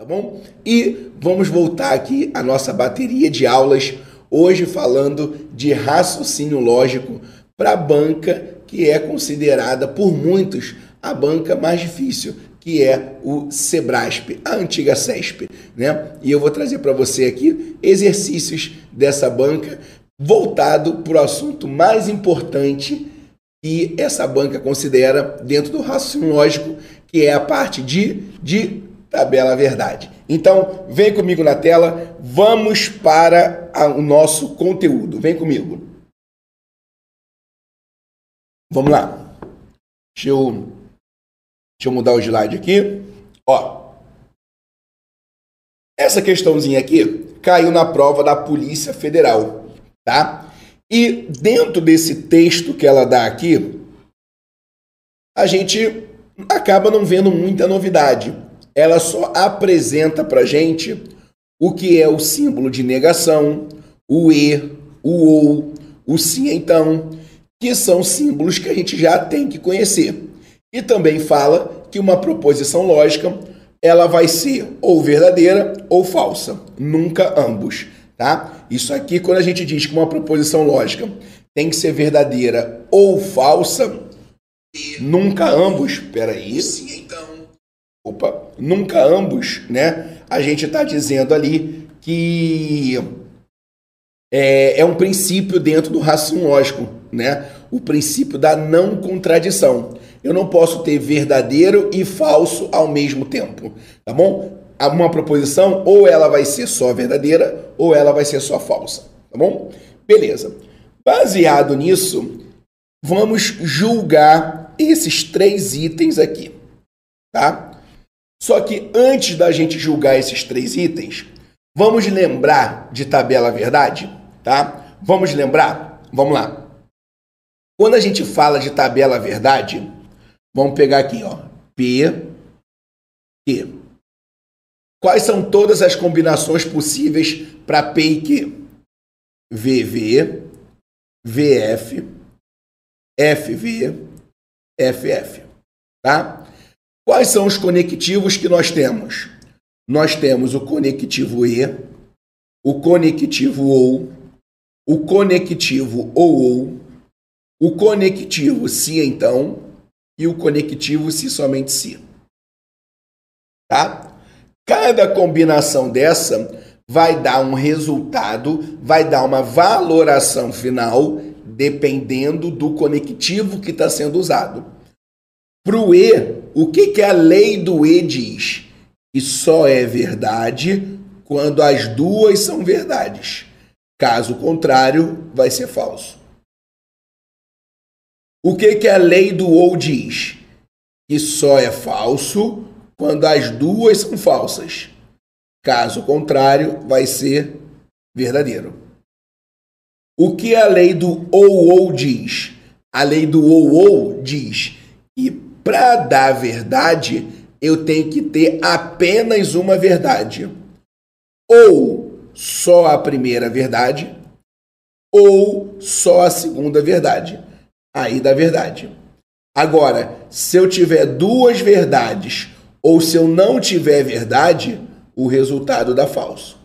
tá bom? E vamos voltar aqui à nossa bateria de aulas, hoje falando de raciocínio lógico para a banca que é considerada por muitos a banca mais difícil, que é o Sebrasp, a antiga CESP, né? E eu vou trazer para você aqui exercícios dessa banca voltado para o assunto mais importante que essa banca considera dentro do raciocínio lógico, que é a parte de, de tabela verdade. Então, vem comigo na tela, vamos para a, o nosso conteúdo. Vem comigo. Vamos lá. Deixa eu, deixa eu mudar o slide aqui. Ó. Essa questãozinha aqui caiu na prova da Polícia Federal, tá? E dentro desse texto que ela dá aqui, a gente acaba não vendo muita novidade. Ela só apresenta para gente o que é o símbolo de negação, o e, o ou, o sim então, que são símbolos que a gente já tem que conhecer. E também fala que uma proposição lógica ela vai ser ou verdadeira ou falsa, nunca ambos tá? Isso aqui, quando a gente diz que uma proposição lógica tem que ser verdadeira ou falsa, nunca ambos, peraí. Sim. Opa, nunca ambos, né? A gente está dizendo ali que é, é um princípio dentro do raciocínio lógico, né? O princípio da não contradição. Eu não posso ter verdadeiro e falso ao mesmo tempo, tá bom? uma proposição, ou ela vai ser só verdadeira, ou ela vai ser só falsa, tá bom? Beleza. Baseado nisso, vamos julgar esses três itens aqui, tá? Só que antes da gente julgar esses três itens, vamos lembrar de tabela verdade, tá? Vamos lembrar? Vamos lá. Quando a gente fala de tabela verdade, vamos pegar aqui, ó, P, Q. Quais são todas as combinações possíveis para P e Q? VV, VF, FV, FF. Tá? Quais são os conectivos que nós temos? Nós temos o conectivo E, o conectivo OU, o conectivo OU, o conectivo se então e o conectivo se somente se. Tá? Cada combinação dessa vai dar um resultado, vai dar uma valoração final, dependendo do conectivo que está sendo usado. Para o E, o que, que a lei do E diz? Que só é verdade quando as duas são verdades. Caso contrário, vai ser falso. O que, que a lei do OU diz? Que só é falso quando as duas são falsas. Caso contrário, vai ser verdadeiro. O que a lei do ou diz? A lei do ou diz para dar verdade, eu tenho que ter apenas uma verdade. Ou só a primeira verdade, ou só a segunda verdade. Aí dá verdade. Agora, se eu tiver duas verdades ou se eu não tiver verdade, o resultado dá falso.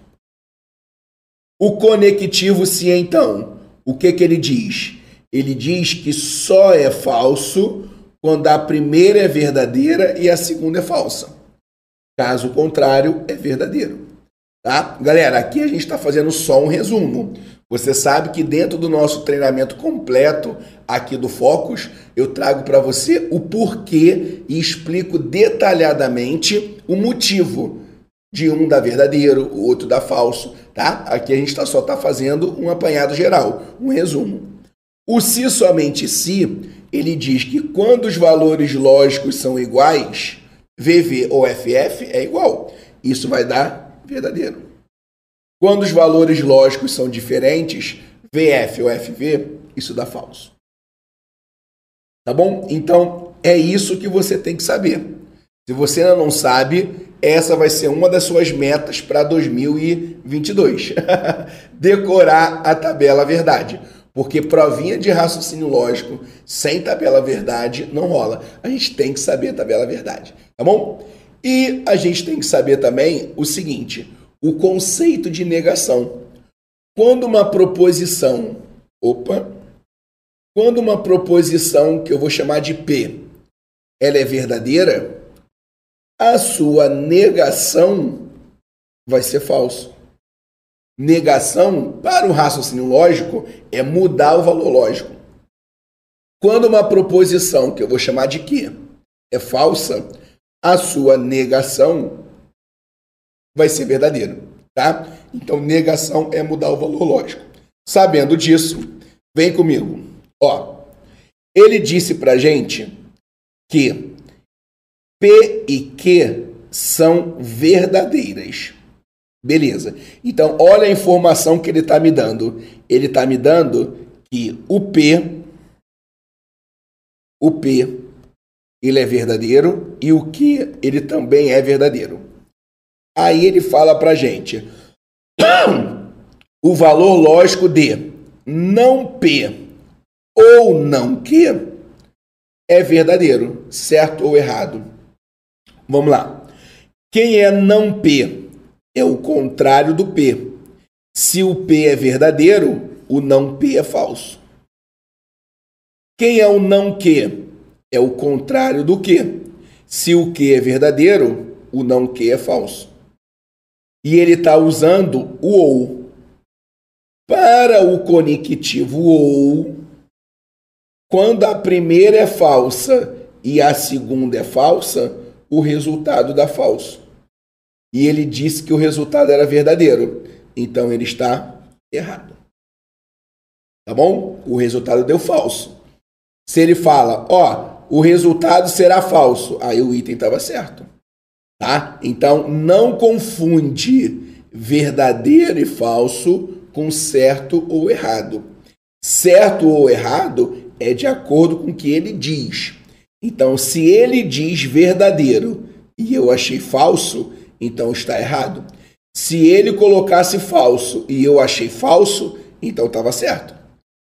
O conectivo se então, o que que ele diz? Ele diz que só é falso quando a primeira é verdadeira e a segunda é falsa. Caso contrário, é verdadeiro. Tá? Galera, aqui a gente está fazendo só um resumo. Você sabe que dentro do nosso treinamento completo aqui do Focus, eu trago para você o porquê e explico detalhadamente o motivo de um dar verdadeiro, o outro dar falso, tá? Aqui a gente tá, só está fazendo um apanhado geral, um resumo. O se somente se, ele diz que quando os valores lógicos são iguais, VV ou FF é igual. Isso vai dar verdadeiro. Quando os valores lógicos são diferentes, VF ou FV, isso dá falso. Tá bom? Então, é isso que você tem que saber. Se você ainda não sabe, essa vai ser uma das suas metas para 2022. Decorar a tabela verdade. Porque provinha de raciocínio lógico sem tabela verdade não rola. A gente tem que saber tabela verdade, tá bom? E a gente tem que saber também o seguinte: o conceito de negação. Quando uma proposição, opa, quando uma proposição que eu vou chamar de P, ela é verdadeira, a sua negação vai ser falso. Negação, para o raciocínio lógico, é mudar o valor lógico. Quando uma proposição, que eu vou chamar de que, é falsa, a sua negação vai ser verdadeira, tá? Então, negação é mudar o valor lógico. Sabendo disso, vem comigo. Ó, ele disse pra gente que P e Q são verdadeiras. Beleza. Então, olha a informação que ele está me dando. Ele está me dando que o P, o P, ele é verdadeiro e o Q, ele também é verdadeiro. Aí ele fala para gente o valor lógico de não P ou não Q é verdadeiro, certo ou errado. Vamos lá. Quem é não P? É o contrário do P. Se o P é verdadeiro, o não P é falso. Quem é o não Q? É o contrário do Q. Se o Q é verdadeiro, o não Q é falso. E ele está usando o ou. Para o conectivo ou, quando a primeira é falsa e a segunda é falsa, o resultado dá falso e ele disse que o resultado era verdadeiro. Então ele está errado. Tá bom? O resultado deu falso. Se ele fala, ó, o resultado será falso, aí o item estava certo. Tá? Então não confunde verdadeiro e falso com certo ou errado. Certo ou errado é de acordo com o que ele diz. Então, se ele diz verdadeiro e eu achei falso, então está errado. Se ele colocasse falso e eu achei falso, então estava certo.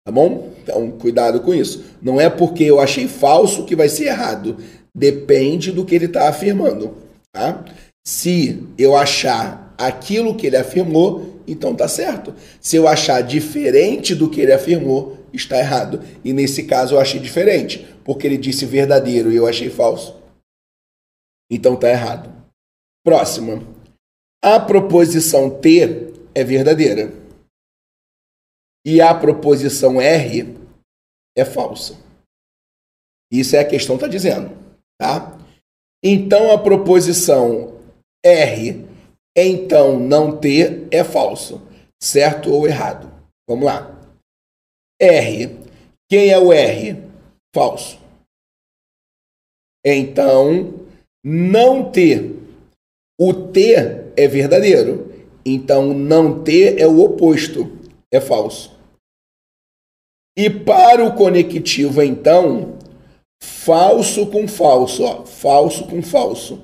Tá bom? Então, cuidado com isso. Não é porque eu achei falso que vai ser errado. Depende do que ele está afirmando. Tá? Se eu achar aquilo que ele afirmou, então está certo. Se eu achar diferente do que ele afirmou, está errado. E nesse caso eu achei diferente, porque ele disse verdadeiro e eu achei falso. Então está errado. Próxima. A proposição T é verdadeira. E a proposição R é falsa. Isso é a questão está dizendo, tá? Então a proposição R, então não T é falso, certo ou errado? Vamos lá. R. Quem é o R? Falso. Então, não ter o T é verdadeiro. Então, não ter é o oposto, é falso. E para o conectivo, então, falso com falso, ó, falso com falso.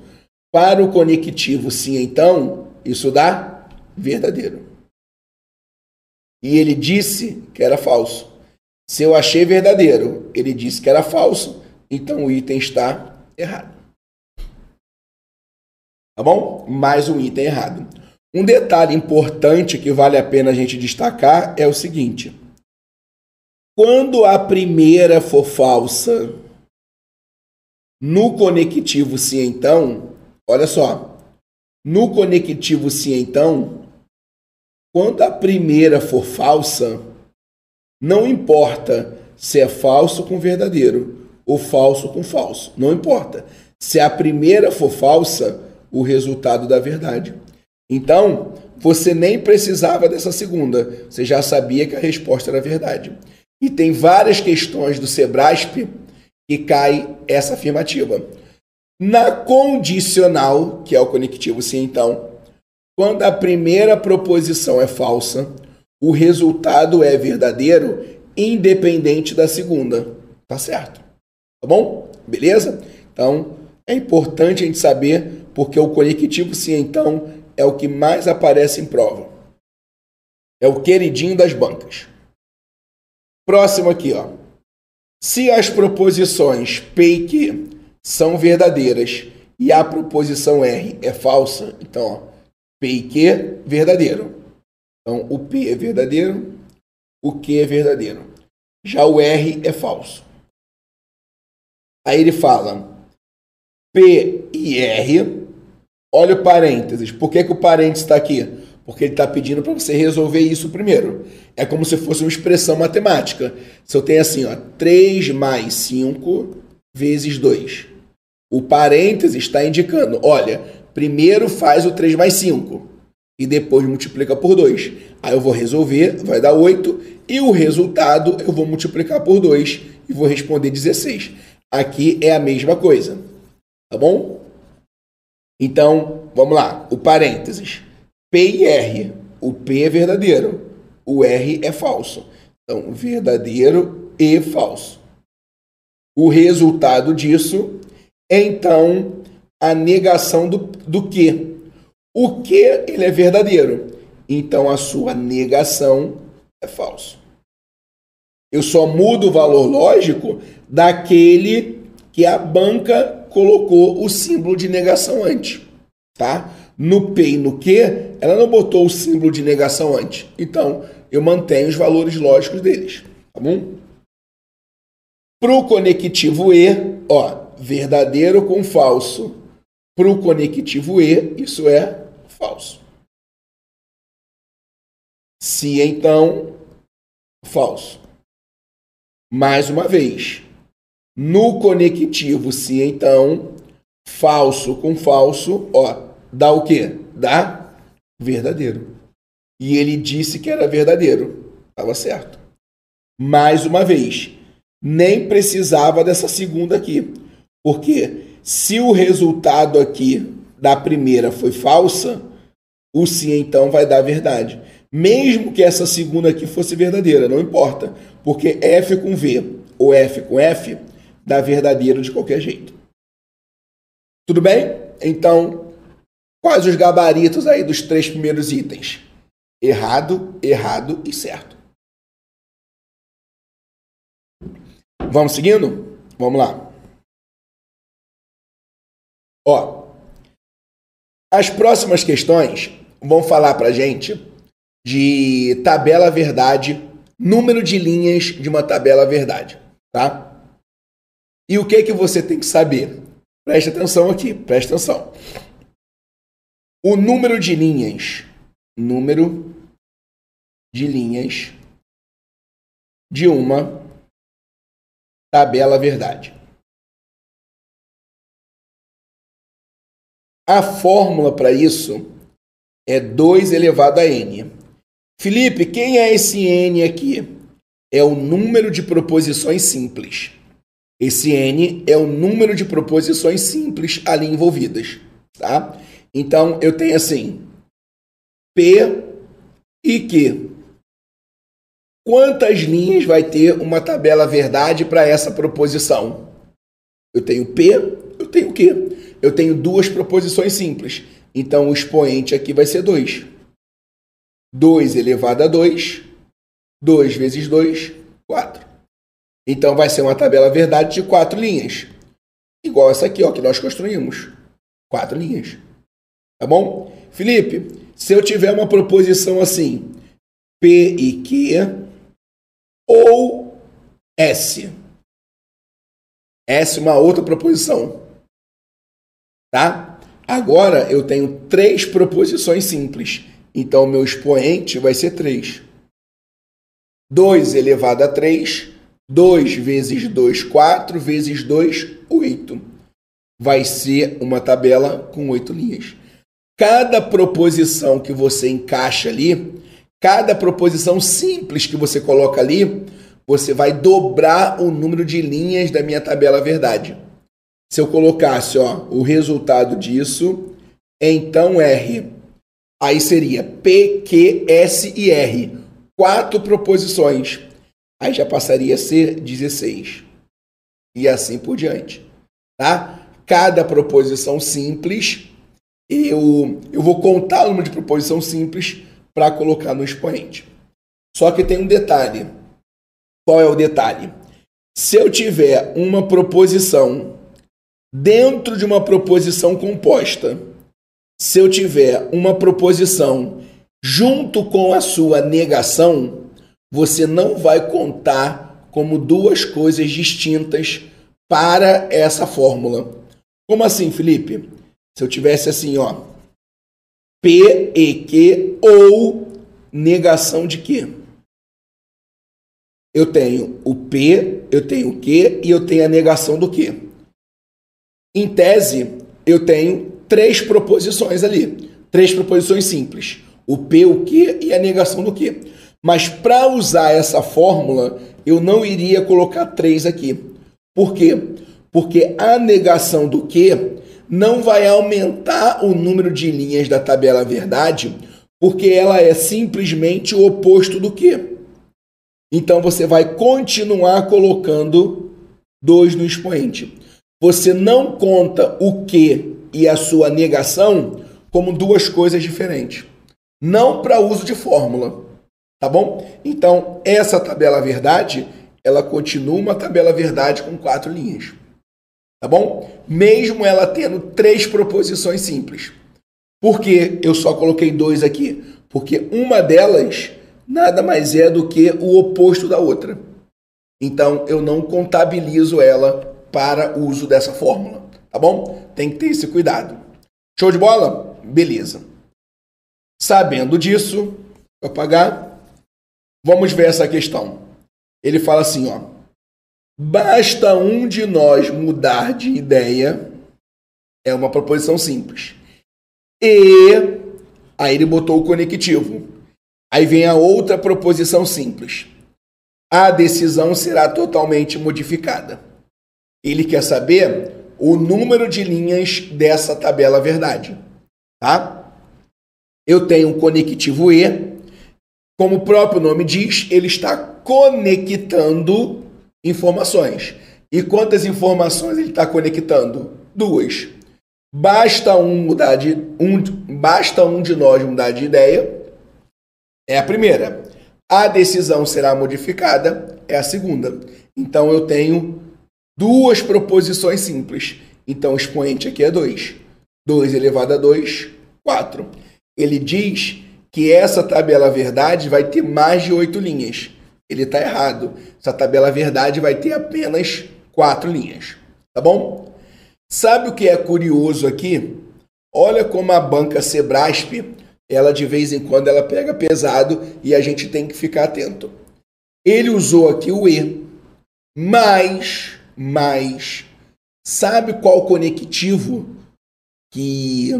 Para o conectivo, sim, então, isso dá verdadeiro. E ele disse que era falso. Se eu achei verdadeiro, ele disse que era falso, então o item está errado. Tá bom? Mais um item errado. Um detalhe importante que vale a pena a gente destacar é o seguinte: quando a primeira for falsa, no conectivo sim então, olha só, no conectivo sim então, quando a primeira for falsa, não importa se é falso com verdadeiro ou falso com falso, não importa. Se a primeira for falsa, o resultado da verdade. Então, você nem precisava dessa segunda, você já sabia que a resposta era verdade. E tem várias questões do Sebrasp que cai essa afirmativa. Na condicional, que é o conectivo sim, então, quando a primeira proposição é falsa, o resultado é verdadeiro, independente da segunda. Tá certo? Tá bom? Beleza? Então, é importante a gente saber porque o conectivo sim, então, é o que mais aparece em prova. É o queridinho das bancas. Próximo aqui, ó. Se as proposições P e Q são verdadeiras e a proposição R é falsa, então, ó, P e Q, verdadeiro. Então, o P é verdadeiro, o Q é verdadeiro. Já o R é falso. Aí ele fala P e R. Olha o parênteses. Por que, que o parênteses está aqui? Porque ele está pedindo para você resolver isso primeiro. É como se fosse uma expressão matemática. Se eu tenho assim, ó, 3 mais 5 vezes 2. O parênteses está indicando, olha, primeiro faz o 3 mais 5 e depois multiplica por 2. Aí eu vou resolver, vai dar 8 e o resultado eu vou multiplicar por 2 e vou responder 16. Aqui é a mesma coisa. Tá bom? Então, vamos lá. O parênteses. P e R. O P é verdadeiro. O R é falso. Então, verdadeiro e falso. O resultado disso é, então, a negação do, do que. O que ele é verdadeiro. Então, a sua negação é falso. Eu só mudo o valor lógico daquele que a banca colocou o símbolo de negação antes, tá? No P e no Q, ela não botou o símbolo de negação antes. Então, eu mantenho os valores lógicos deles, tá bom? Para o conectivo E, ó, verdadeiro com falso. Para o conectivo E, isso é falso. Se então, falso. Mais uma vez, no conectivo se então, falso com falso, ó, dá o quê? Dá verdadeiro. E ele disse que era verdadeiro. Estava certo. Mais uma vez, nem precisava dessa segunda aqui. Porque se o resultado aqui da primeira foi falsa, o sim então vai dar verdade. Mesmo que essa segunda aqui fosse verdadeira, não importa. Porque F com V ou F com F dá verdadeiro de qualquer jeito. Tudo bem? Então, quais os gabaritos aí dos três primeiros itens? Errado, errado e certo. Vamos seguindo? Vamos lá. Ó, as próximas questões vão falar para gente de tabela verdade, número de linhas de uma tabela verdade, tá? E o que que você tem que saber? Preste atenção aqui, preste atenção. O número de linhas, número de linhas de uma tabela verdade. A fórmula para isso é 2 elevado a n. Felipe, quem é esse n aqui? É o número de proposições simples. Esse N é o número de proposições simples ali envolvidas, tá? Então, eu tenho assim, P e Q. Quantas linhas vai ter uma tabela verdade para essa proposição? Eu tenho P, eu tenho Q. Eu tenho duas proposições simples. Então, o expoente aqui vai ser 2. 2 elevado a 2. 2 vezes 2, 4. Então vai ser uma tabela verdade de quatro linhas. Igual essa aqui, ó, que nós construímos. Quatro linhas. Tá bom? Felipe, se eu tiver uma proposição assim, P e Q ou S. S uma outra proposição. Tá? Agora eu tenho três proposições simples. Então meu expoente vai ser 3. 2 elevado a 3 2 vezes 2, 4 vezes 2, 8. Vai ser uma tabela com oito linhas. Cada proposição que você encaixa ali, cada proposição simples que você coloca ali, você vai dobrar o número de linhas da minha tabela verdade. Se eu colocasse ó, o resultado disso, então R, aí seria P, Q, S e R. Quatro proposições aí já passaria a ser 16. E assim por diante. Tá? Cada proposição simples, eu, eu vou contar o número de proposição simples para colocar no expoente. Só que tem um detalhe. Qual é o detalhe? Se eu tiver uma proposição dentro de uma proposição composta, se eu tiver uma proposição junto com a sua negação, você não vai contar como duas coisas distintas para essa fórmula. Como assim, Felipe? Se eu tivesse assim, ó, P e Q ou negação de quê? Eu tenho o P, eu tenho o Q e eu tenho a negação do quê? Em tese, eu tenho três proposições ali, três proposições simples: o P, o Q e a negação do quê? Mas para usar essa fórmula, eu não iria colocar três aqui. Por quê? Porque a negação do que não vai aumentar o número de linhas da tabela verdade, porque ela é simplesmente o oposto do que. Então você vai continuar colocando dois no expoente. Você não conta o que e a sua negação como duas coisas diferentes. Não para uso de fórmula. Tá bom? Então, essa tabela verdade, ela continua uma tabela verdade com quatro linhas. Tá bom? Mesmo ela tendo três proposições simples. Por que eu só coloquei dois aqui? Porque uma delas nada mais é do que o oposto da outra. Então eu não contabilizo ela para uso dessa fórmula. Tá bom? Tem que ter esse cuidado. Show de bola? Beleza. Sabendo disso, vou apagar. Vamos ver essa questão. Ele fala assim, ó. Basta um de nós mudar de ideia. É uma proposição simples. E aí ele botou o conectivo. Aí vem a outra proposição simples. A decisão será totalmente modificada. Ele quer saber o número de linhas dessa tabela verdade, tá? Eu tenho um conectivo e, como o próprio nome diz, ele está conectando informações. E quantas informações ele está conectando? Duas. Basta um mudar de um, basta um de nós mudar de ideia. É a primeira. A decisão será modificada. É a segunda. Então eu tenho duas proposições simples. Então o expoente aqui é 2. 2 elevado a 2, 4. Ele diz que essa tabela verdade vai ter mais de oito linhas. Ele está errado. Essa tabela verdade vai ter apenas quatro linhas. Tá bom? Sabe o que é curioso aqui? Olha como a banca Sebrasp, ela de vez em quando ela pega pesado e a gente tem que ficar atento. Ele usou aqui o E, mas, mas, sabe qual conectivo que,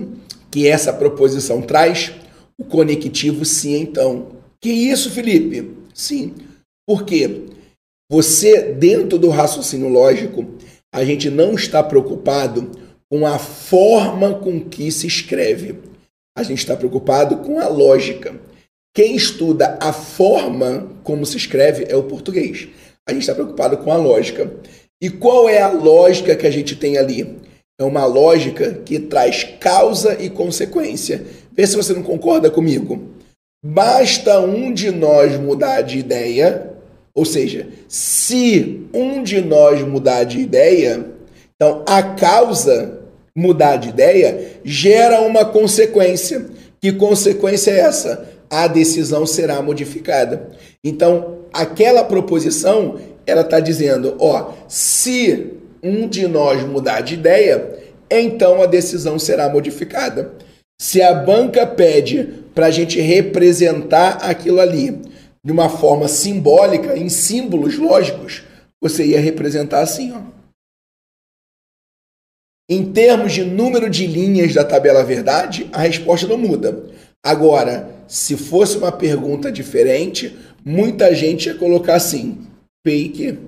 que essa proposição traz? O conectivo sim, então. Que isso, Felipe? Sim. Por quê? Você, dentro do raciocínio lógico, a gente não está preocupado com a forma com que se escreve. A gente está preocupado com a lógica. Quem estuda a forma como se escreve é o português. A gente está preocupado com a lógica. E qual é a lógica que a gente tem ali? É uma lógica que traz causa e consequência. Vê se você não concorda comigo. Basta um de nós mudar de ideia ou seja, se um de nós mudar de ideia, então a causa mudar de ideia gera uma consequência. Que consequência é essa? A decisão será modificada. Então, aquela proposição, ela está dizendo, ó, se um de nós mudar de ideia, então a decisão será modificada. Se a banca pede para a gente representar aquilo ali de uma forma simbólica, em símbolos lógicos, você ia representar assim, ó. Em termos de número de linhas da tabela verdade, a resposta não muda. Agora, se fosse uma pergunta diferente, muita gente ia colocar assim: e Q.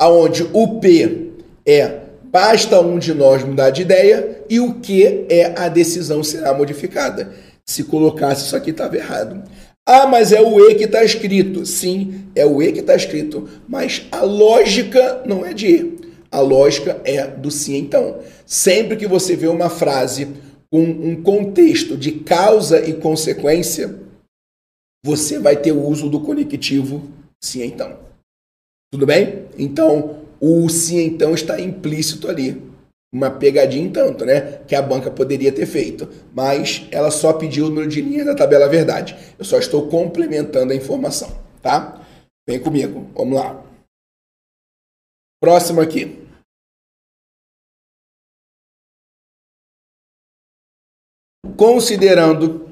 Aonde o P é basta um de nós mudar de ideia e o Q é a decisão será modificada. Se colocasse isso aqui, estava errado. Ah, mas é o E que está escrito. Sim, é o E que está escrito. Mas a lógica não é de E. A lógica é do sim, então. Sempre que você vê uma frase com um contexto de causa e consequência, você vai ter o uso do conectivo sim, então. Tudo bem? Então, o sim, então está implícito ali. uma pegadinha tanto, né? Que a banca poderia ter feito. Mas ela só pediu o número de linha da tabela verdade. Eu só estou complementando a informação, tá? Vem comigo, vamos lá. Próximo aqui. Considerando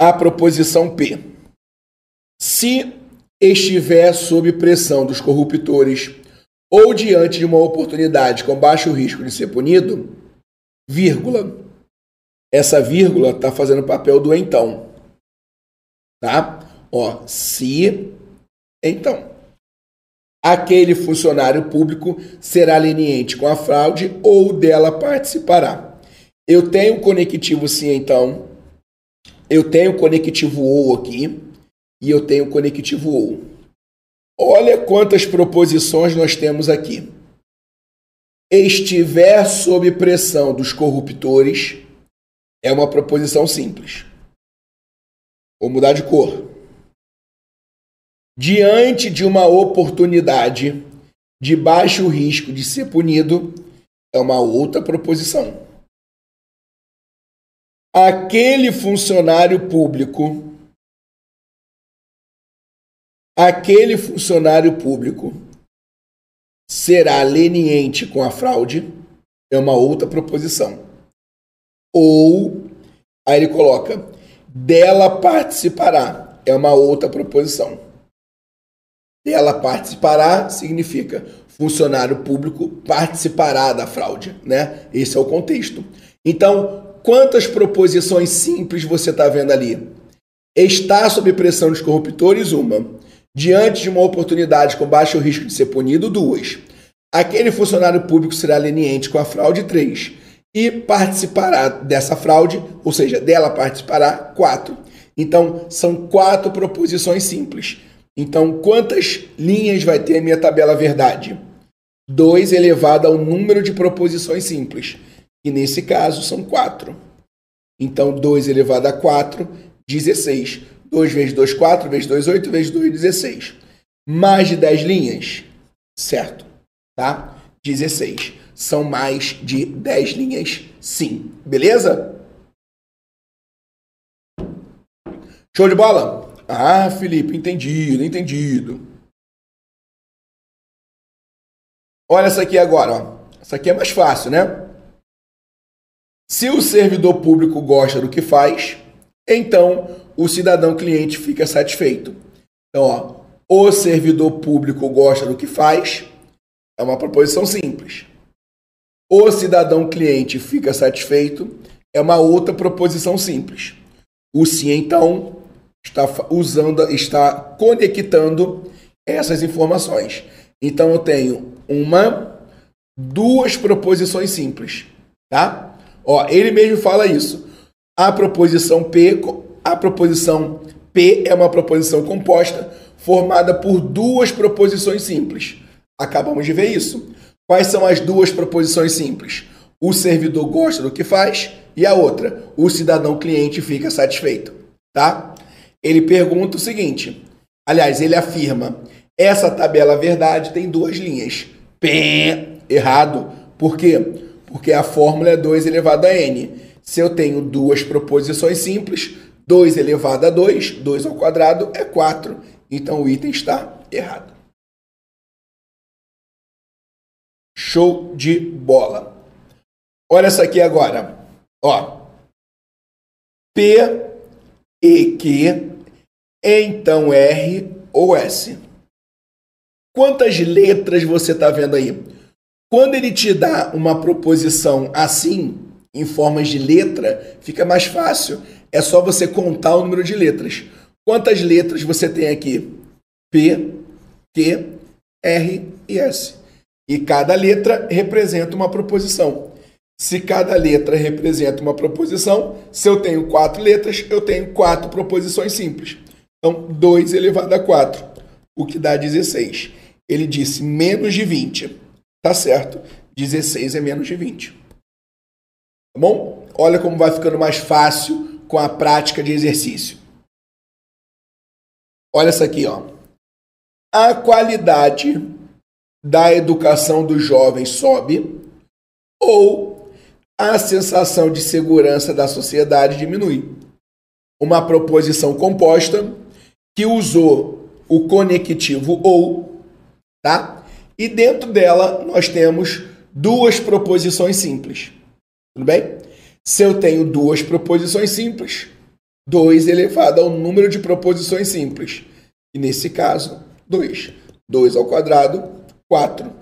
a proposição P, se estiver sob pressão dos corruptores ou diante de uma oportunidade com baixo risco de ser punido, vírgula. Essa vírgula está fazendo o papel do então. Tá? Ó, se então aquele funcionário público será leniente com a fraude ou dela participará. Eu tenho conectivo sim, então. Eu tenho conectivo ou aqui e eu tenho conectivo ou. Olha quantas proposições nós temos aqui. Estiver sob pressão dos corruptores é uma proposição simples. Vou mudar de cor. Diante de uma oportunidade de baixo risco de ser punido, é uma outra proposição. Aquele funcionário público aquele funcionário público será leniente com a fraude, é uma outra proposição. Ou, aí ele coloca, dela participará, é uma outra proposição. Dela participará significa funcionário público participará da fraude, né? Esse é o contexto. Então, quantas proposições simples você está vendo ali? Está sob pressão dos corruptores, uma. Diante de uma oportunidade com baixo risco de ser punido, duas. Aquele funcionário público será leniente com a fraude, três. E participará dessa fraude, ou seja, dela participará, quatro. Então, são quatro proposições simples. Então, quantas linhas vai ter a minha tabela verdade? 2 elevado ao número de proposições simples, que nesse caso são 4. Então, 2 elevado a 4, 16. 2 vezes 2, 4, vezes 2, 8, vezes 2, 16. Mais de 10 linhas? Certo. Tá? 16. São mais de 10 linhas, sim. Beleza? Show de bola? Ah, Felipe, entendido, entendido. Olha essa aqui agora, ó. Essa aqui é mais fácil, né? Se o servidor público gosta do que faz, então o cidadão cliente fica satisfeito. Então, ó, o servidor público gosta do que faz, é uma proposição simples. O cidadão cliente fica satisfeito, é uma outra proposição simples. O sim, então, está usando, está conectando essas informações. Então, eu tenho uma, duas proposições simples, tá? Ó, ele mesmo fala isso. A proposição P a proposição P é uma proposição composta formada por duas proposições simples. Acabamos de ver isso. Quais são as duas proposições simples? O servidor gosta do que faz e a outra, o cidadão cliente fica satisfeito, tá? Ele pergunta o seguinte, aliás, ele afirma: essa tabela verdade tem duas linhas. P errado. Por quê? Porque a fórmula é 2 elevado a n. Se eu tenho duas proposições simples, 2 elevado a 2, 2 ao quadrado é 4. Então o item está errado. Show de bola. Olha essa aqui agora. Ó. P, E, Q, então R ou S. Quantas letras você está vendo aí? Quando ele te dá uma proposição assim, em formas de letra, fica mais fácil é só você contar o número de letras. Quantas letras você tem aqui? P, Q, R e S. E cada letra representa uma proposição. Se cada letra representa uma proposição, se eu tenho quatro letras, eu tenho quatro proposições simples. Então, 2 elevado a 4, o que dá 16. Ele disse menos de 20. Tá certo. 16 é menos de 20. Tá bom? Olha como vai ficando mais fácil com a prática de exercício. Olha essa aqui, ó. A qualidade da educação dos jovens sobe ou a sensação de segurança da sociedade diminui. Uma proposição composta que usou o conectivo ou, tá? E dentro dela nós temos duas proposições simples. Tudo bem? Se eu tenho duas proposições simples, 2 elevado ao número de proposições simples. E nesse caso, 2. 2 ao quadrado, 4.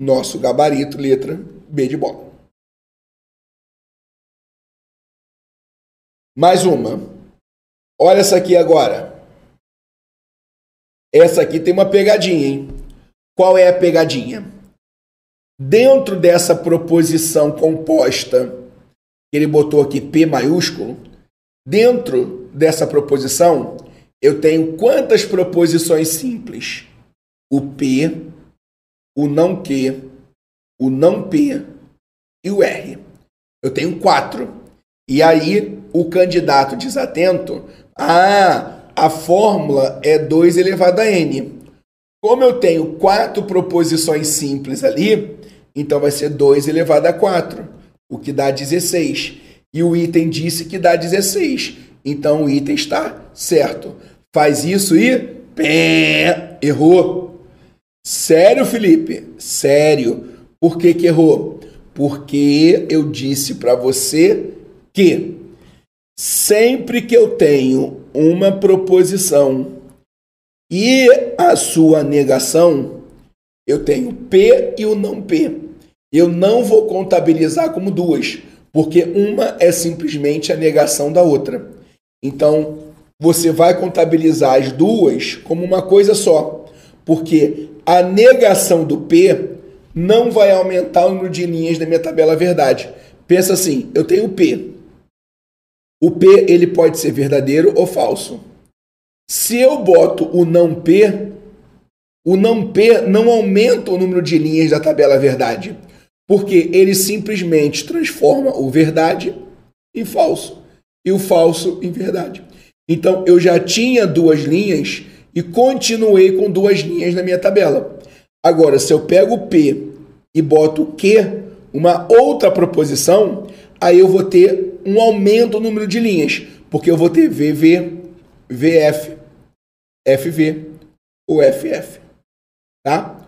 Nosso gabarito, letra B de bola. Mais uma. Olha essa aqui agora. Essa aqui tem uma pegadinha, hein? Qual é a pegadinha? Dentro dessa proposição composta, ele botou aqui P maiúsculo, dentro dessa proposição, eu tenho quantas proposições simples? O P, o não que, o não P e o R. Eu tenho quatro. E aí o candidato desatento, ah, a fórmula é 2 elevado a n. Como eu tenho quatro proposições simples ali, então vai ser 2 elevado a 4, o que dá 16. E o item disse que dá 16. Então o item está certo. Faz isso e pé, errou. Sério, Felipe? Sério. Por que, que errou? Porque eu disse para você que sempre que eu tenho uma proposição e a sua negação, eu tenho P e o não P. Eu não vou contabilizar como duas, porque uma é simplesmente a negação da outra. Então, você vai contabilizar as duas como uma coisa só, porque a negação do P não vai aumentar o número de linhas da minha tabela verdade. Pensa assim, eu tenho P. O P ele pode ser verdadeiro ou falso. Se eu boto o não P, o não P não aumenta o número de linhas da tabela verdade, porque ele simplesmente transforma o verdade em falso e o falso em verdade. Então eu já tinha duas linhas e continuei com duas linhas na minha tabela. Agora, se eu pego o P e boto o Q, uma outra proposição, aí eu vou ter um aumento no número de linhas, porque eu vou ter VV, VF, FV ou FF. Tá?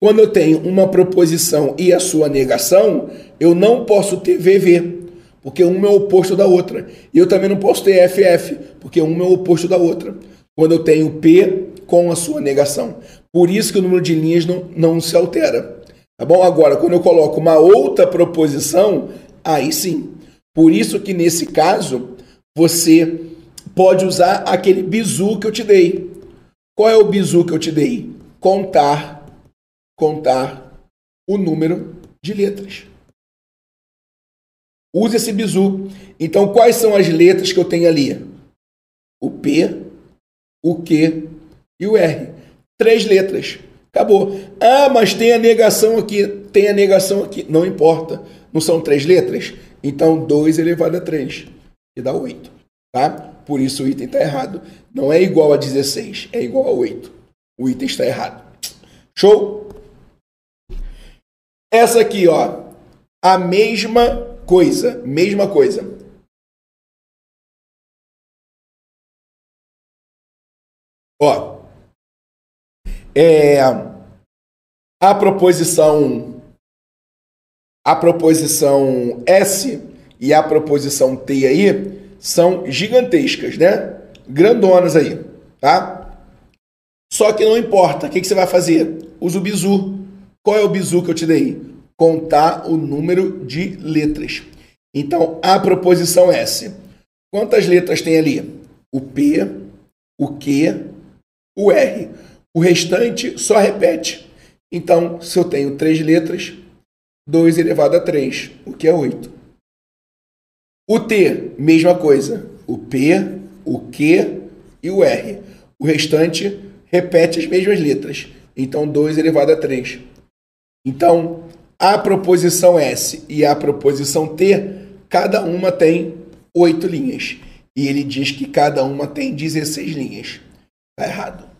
Quando eu tenho uma proposição e a sua negação, eu não posso ter VV, porque uma é oposto da outra. E eu também não posso ter FF, porque uma é oposto da outra. Quando eu tenho P com a sua negação. Por isso que o número de linhas não, não se altera. Tá bom? Agora, quando eu coloco uma outra proposição, aí sim. Por isso que nesse caso, você pode usar aquele bizu que eu te dei. Qual é o bizu que eu te dei? Contar, contar o número de letras. Use esse bizu. Então, quais são as letras que eu tenho ali? O P, o Q e o R. Três letras. Acabou. Ah, mas tem a negação aqui. Tem a negação aqui. Não importa. Não são três letras? Então, 2 elevado a 3, que dá 8. Tá? Por isso o item está errado. Não é igual a 16, é igual a 8. O item está errado. Show? Essa aqui, ó, a mesma coisa, mesma coisa. Ó, é, a proposição a proposição S e a proposição T aí são gigantescas, né? Grandonas aí, tá? Só que não importa. O que, que você vai fazer? Usa o bizu. Qual é o bizu que eu te dei? Contar o número de letras. Então, a proposição S. Quantas letras tem ali? O P, o Q, o R. O restante só repete. Então, se eu tenho três letras, 2 elevado a 3, o que é 8. O T, mesma coisa. O P, o Q e o R. O restante repete as mesmas letras. Então, 2 elevado a 3. Então, a proposição S e a proposição T, cada uma tem 8 linhas. E ele diz que cada uma tem 16 linhas. Está errado.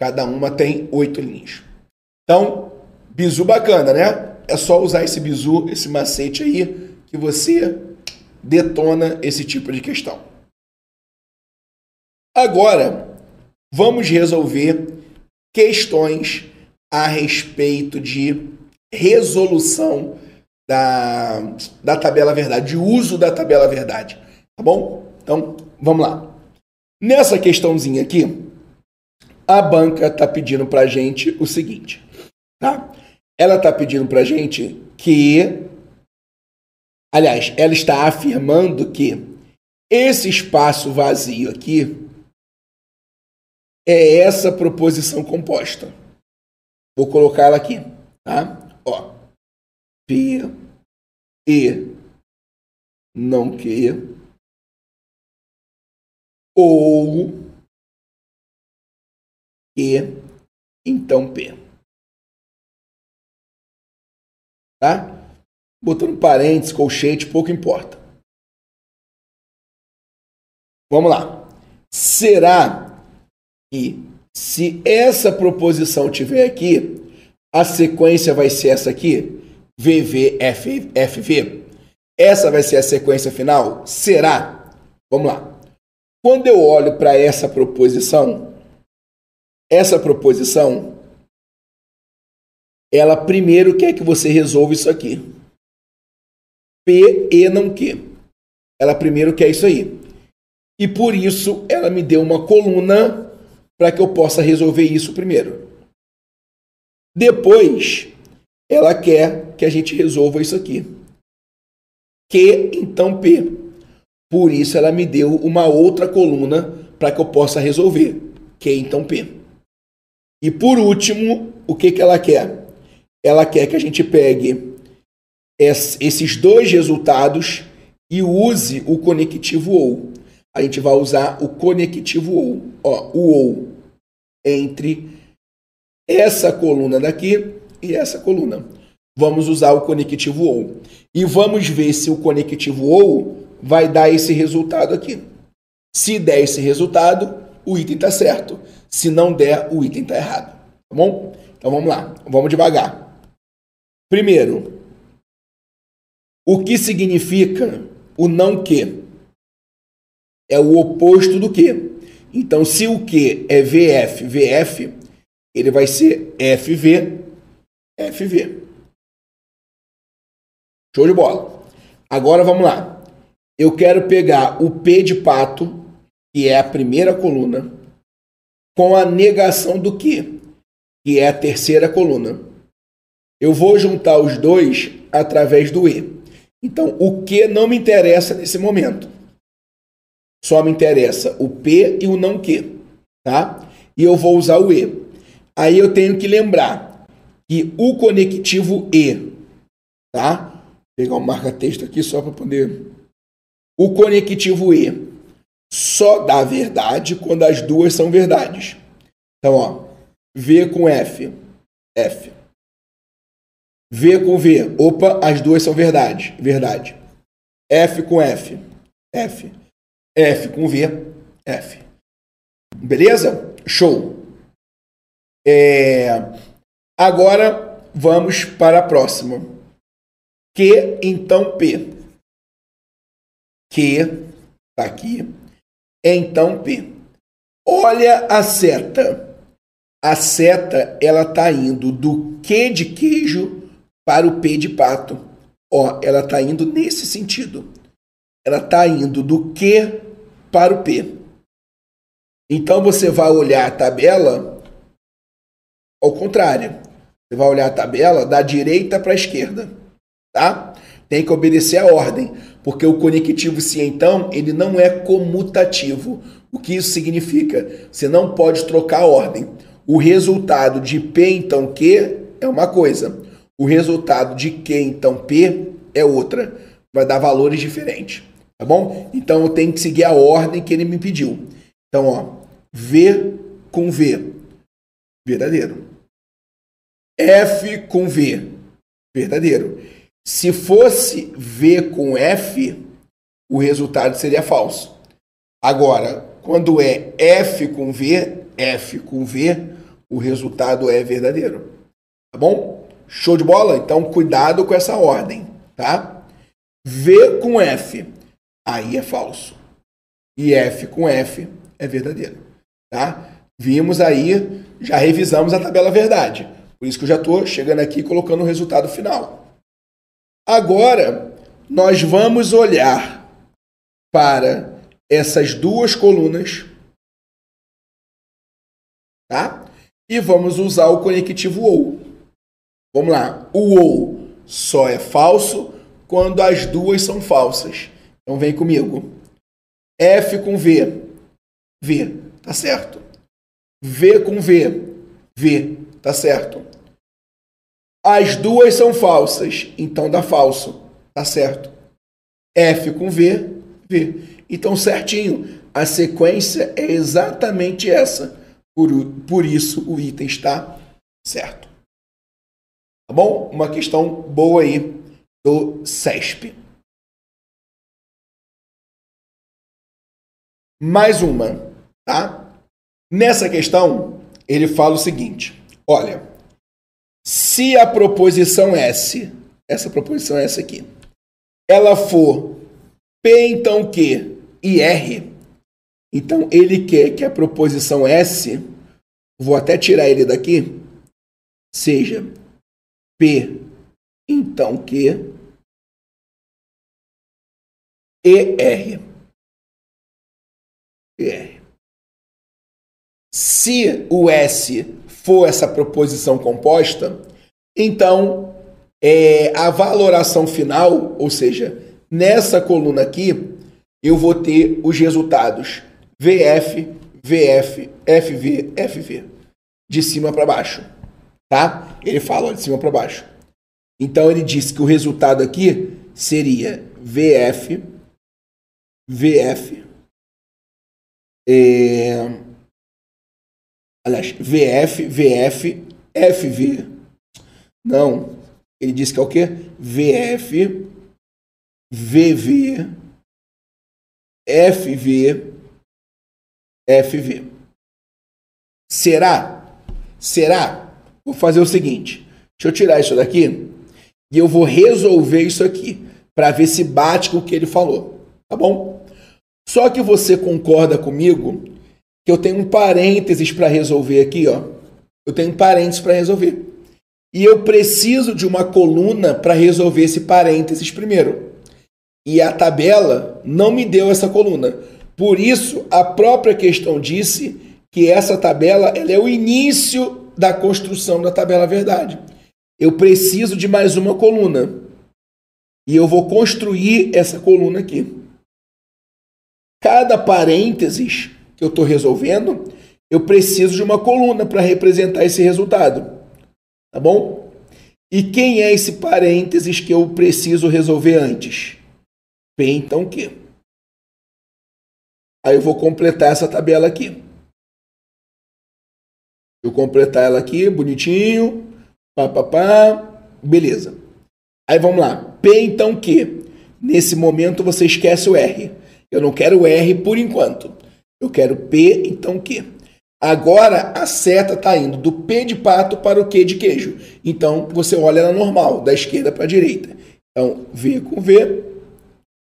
Cada uma tem 8 linhas. Então, bizu bacana, né? é só usar esse bizu, esse macete aí, que você detona esse tipo de questão. Agora, vamos resolver questões a respeito de resolução da, da tabela verdade, de uso da tabela verdade. Tá bom? Então, vamos lá. Nessa questãozinha aqui, a banca está pedindo para a gente o seguinte, tá? Ela está pedindo para a gente que, aliás, ela está afirmando que esse espaço vazio aqui é essa proposição composta. Vou colocar ela aqui, tá? Ó, P e não que ou e então P. Tá? Botando parênteses, colchete, pouco importa. Vamos lá. Será que se essa proposição tiver aqui, a sequência vai ser essa aqui? VV, F, FV. Essa vai ser a sequência final? Será? Vamos lá. Quando eu olho para essa proposição, essa proposição, ela primeiro quer que você resolva isso aqui. P e não Q. Ela primeiro quer isso aí. E por isso ela me deu uma coluna para que eu possa resolver isso primeiro. Depois, ela quer que a gente resolva isso aqui. Q, então P. Por isso ela me deu uma outra coluna para que eu possa resolver. Q, então P. E por último, o que, que ela quer? Ela quer que a gente pegue esses dois resultados e use o conectivo OU. A gente vai usar o conectivo OU, ó, o OU, entre essa coluna daqui e essa coluna. Vamos usar o conectivo OU. E vamos ver se o conectivo OU vai dar esse resultado aqui. Se der esse resultado, o item está certo. Se não der, o item está errado. Tá bom? Então vamos lá, vamos devagar. Primeiro, o que significa o não que? É o oposto do que. Então, se o que é VF, VF, ele vai ser FV, FV. Show de bola. Agora vamos lá. Eu quero pegar o P de pato, que é a primeira coluna, com a negação do que, que é a terceira coluna. Eu vou juntar os dois através do E. Então, o que não me interessa nesse momento. Só me interessa o P e o não que, tá? E eu vou usar o E. Aí eu tenho que lembrar que o conectivo E, tá? Vou pegar um marca-texto aqui só para poder. O conectivo E só dá verdade quando as duas são verdades. Então, ó, V com F, F. V com V, opa, as duas são verdade, verdade. F com F, F. F com V, F. Beleza? Show. É... Agora vamos para a próxima. Q, então P. Q, tá aqui então P. Olha a seta. A seta ela tá indo do Q de queijo para o P de pato. Ó, ela tá indo nesse sentido. Ela tá indo do Q para o P. Então você vai olhar a tabela ao contrário. Você vai olhar a tabela da direita para a esquerda, tá? Tem que obedecer a ordem, porque o conectivo se então, ele não é comutativo. O que isso significa? Você não pode trocar a ordem. O resultado de P então Q é uma coisa. O resultado de Q então P é outra. Vai dar valores diferentes. Tá bom? Então eu tenho que seguir a ordem que ele me pediu. Então, ó, V com V, verdadeiro. F com V, verdadeiro. Se fosse V com F, o resultado seria falso. Agora, quando é F com V, F com V, o resultado é verdadeiro. Tá bom? Show de bola? Então, cuidado com essa ordem, tá? V com F, aí é falso. E F com F é verdadeiro, tá? Vimos aí, já revisamos a tabela verdade. Por isso que eu já estou chegando aqui colocando o resultado final. Agora, nós vamos olhar para essas duas colunas, tá? E vamos usar o conectivo OU. Vamos lá. O OU só é falso quando as duas são falsas. Então vem comigo. F com V. V, tá certo. V com V. V, tá certo. As duas são falsas, então dá falso, tá certo. F com V, V. Então certinho, a sequência é exatamente essa. Por, por isso o item está certo. Tá bom? Uma questão boa aí do CESP. Mais uma, tá? Nessa questão, ele fala o seguinte: olha, se a proposição S, essa proposição essa aqui, ela for P então Q e R, então ele quer que a proposição S, vou até tirar ele daqui, seja P então Q e R. R. Se o S for essa proposição composta, então é, a valoração final, ou seja, nessa coluna aqui, eu vou ter os resultados VF, VF, FV, FV, de cima para baixo, tá? Ele fala de cima para baixo. Então ele disse que o resultado aqui seria VF, VF, é, aliás, VF, VF, FV. Não, ele disse que é o quê? VF, VV, FV, FV. Será? Será? Vou fazer o seguinte. Deixa eu tirar isso daqui e eu vou resolver isso aqui para ver se bate com o que ele falou. Tá bom? Só que você concorda comigo que eu tenho um parênteses para resolver aqui, ó. Eu tenho um parênteses para resolver. E eu preciso de uma coluna para resolver esse parênteses primeiro. E a tabela não me deu essa coluna. Por isso, a própria questão disse que essa tabela ela é o início da construção da tabela verdade. Eu preciso de mais uma coluna. E eu vou construir essa coluna aqui. Cada parênteses que eu estou resolvendo, eu preciso de uma coluna para representar esse resultado. Tá bom? E quem é esse parênteses que eu preciso resolver antes? P então Q. Aí eu vou completar essa tabela aqui. Eu completar ela aqui, bonitinho. Pá, pá, pá. Beleza. Aí vamos lá. P então Q. Nesse momento você esquece o R. Eu não quero R por enquanto. Eu quero P, então Q. Agora a seta está indo do P de pato para o Q de queijo. Então você olha ela normal, da esquerda para a direita. Então V com V,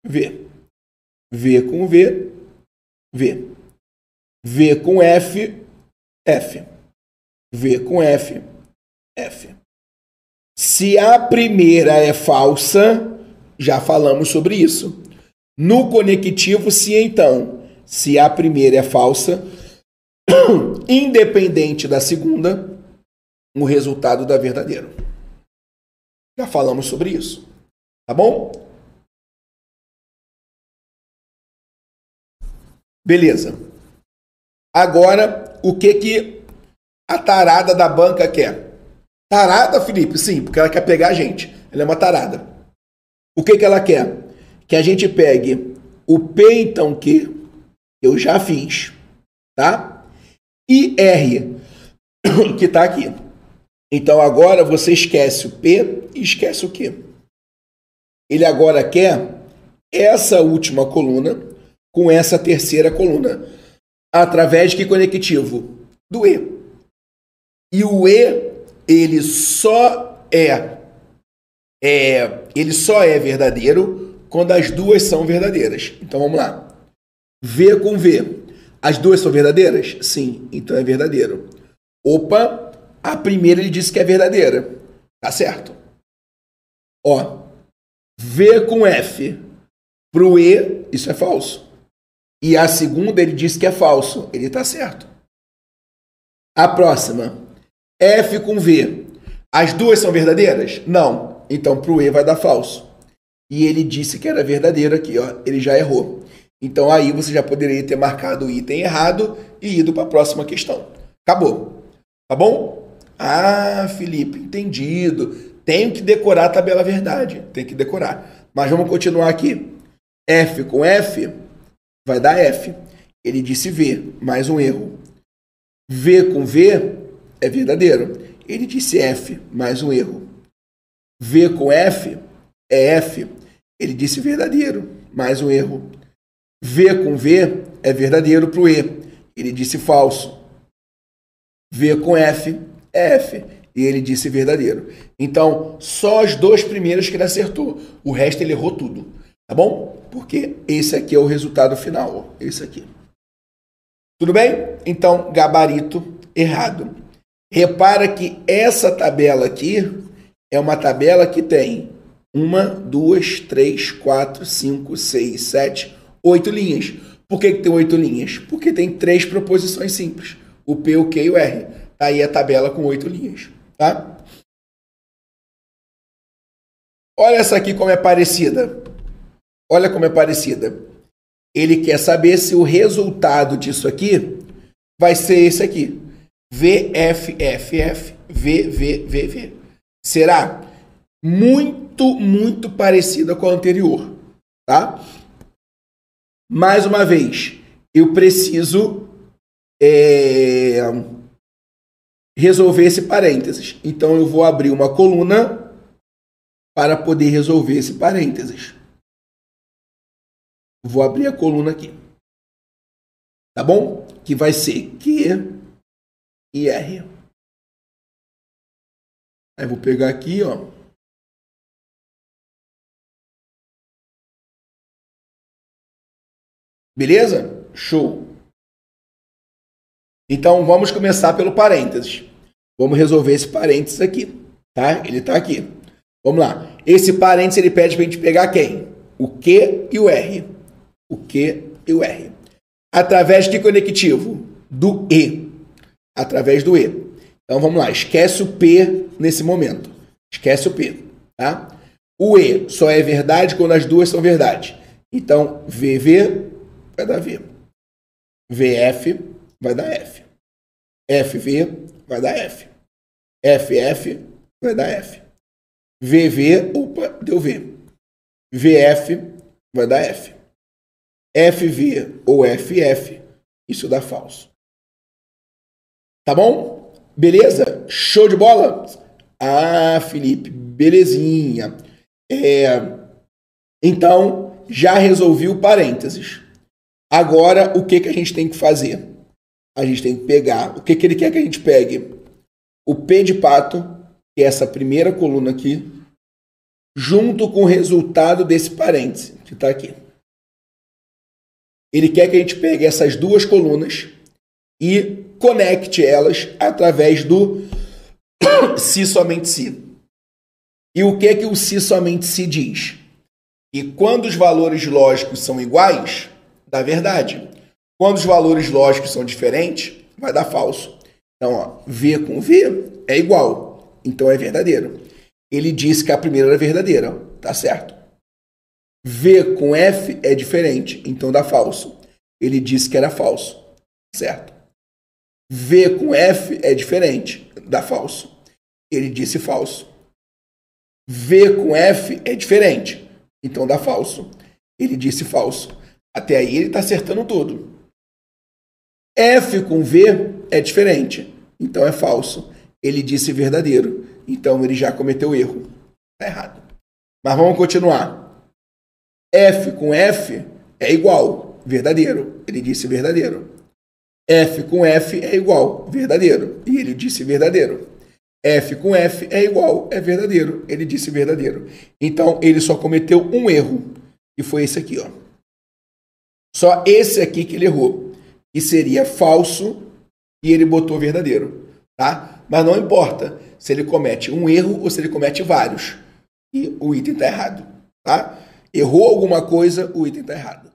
V. V com V, V. V com F, F. V com F, F. Se a primeira é falsa, já falamos sobre isso. No conectivo, se então, se a primeira é falsa, independente da segunda, o resultado dá verdadeiro. Já falamos sobre isso. Tá bom? Beleza. Agora, o que que a tarada da banca quer? Tarada, Felipe? Sim, porque ela quer pegar a gente. Ela é uma tarada. O que que ela quer? Que a gente pegue o P então que eu já fiz, tá? E R que está aqui. Então agora você esquece o P e esquece o Q. Ele agora quer essa última coluna com essa terceira coluna através de que conectivo? Do E. E o E ele só é, é ele só é verdadeiro quando as duas são verdadeiras. Então vamos lá. V com V. As duas são verdadeiras? Sim, então é verdadeiro. Opa, a primeira ele disse que é verdadeira. Tá certo. Ó, V com F pro E, isso é falso. E a segunda ele disse que é falso. Ele tá certo. A próxima, F com V. As duas são verdadeiras? Não. Então pro E vai dar falso. E ele disse que era verdadeiro aqui, ó. Ele já errou. Então aí você já poderia ter marcado o item errado e ido para a próxima questão. Acabou. Tá bom? Ah, Felipe, entendido. Tenho que decorar a tabela verdade. Tem que decorar. Mas vamos continuar aqui. F com F vai dar F. Ele disse V, mais um erro. V com V é verdadeiro. Ele disse F, mais um erro. V com F é F. Ele disse verdadeiro, mais um erro. V com V é verdadeiro para o E. Ele disse falso. V com F é F. E ele disse verdadeiro. Então, só as duas primeiras que ele acertou. O resto ele errou tudo. Tá bom? Porque esse aqui é o resultado final. Esse aqui. Tudo bem? Então, gabarito errado. Repara que essa tabela aqui é uma tabela que tem uma, duas, três, quatro, cinco, seis, sete, oito linhas. Por que, que tem oito linhas? Porque tem três proposições simples: o P, o Q e o R. Tá aí a tabela com oito linhas. Tá? Olha essa aqui como é parecida. Olha como é parecida. Ele quer saber se o resultado disso aqui vai ser esse aqui. VFFF, VVVV. Será muito, muito parecida com a anterior, tá? Mais uma vez, eu preciso é, resolver esse parênteses. Então, eu vou abrir uma coluna para poder resolver esse parênteses. Vou abrir a coluna aqui. Tá bom? Que vai ser Q e R. Aí vou pegar aqui, ó. Beleza? Show. Então vamos começar pelo parênteses. Vamos resolver esse parênteses aqui, tá? Ele está aqui. Vamos lá. Esse parênteses ele pede para a gente pegar quem? O Q e o R. O Q e o R. Através de que conectivo? Do E. Através do E. Então vamos lá. Esquece o P nesse momento. Esquece o P, tá? O E só é verdade quando as duas são verdade. Então, VV vai dar V. VF vai dar F. FV vai dar F. FF vai dar F. VV, opa, deu V. VF vai dar F. FV ou FF, isso dá falso. Tá bom? Beleza? Show de bola? Ah, Felipe, belezinha. É, então, já resolvi o parênteses. Agora, o que, que a gente tem que fazer? A gente tem que pegar. O que, que ele quer que a gente pegue? O P de pato, que é essa primeira coluna aqui, junto com o resultado desse parêntese, que está aqui. Ele quer que a gente pegue essas duas colunas e conecte elas através do se somente se. E o que é que o se somente se diz? E quando os valores lógicos são iguais, dá verdade. Quando os valores lógicos são diferentes, vai dar falso. Então, ó, V com V é igual. Então é verdadeiro. Ele disse que a primeira era verdadeira. Tá certo. V com F é diferente. Então dá falso. Ele disse que era falso. Certo. V com F é diferente. Dá falso. Ele disse falso. V com F é diferente. Então dá falso. Ele disse falso. Até aí ele está acertando tudo. F com V é diferente. Então é falso. Ele disse verdadeiro. Então ele já cometeu erro. Está errado. Mas vamos continuar. F com F é igual. Verdadeiro. Ele disse verdadeiro. F com F é igual. Verdadeiro. E ele disse verdadeiro. F com F é igual, é verdadeiro. Ele disse verdadeiro. Então ele só cometeu um erro, e foi esse aqui, ó. Só esse aqui que ele errou, que seria falso e ele botou verdadeiro, tá? Mas não importa se ele comete um erro ou se ele comete vários. E o item está errado, tá? Errou alguma coisa, o item está errado.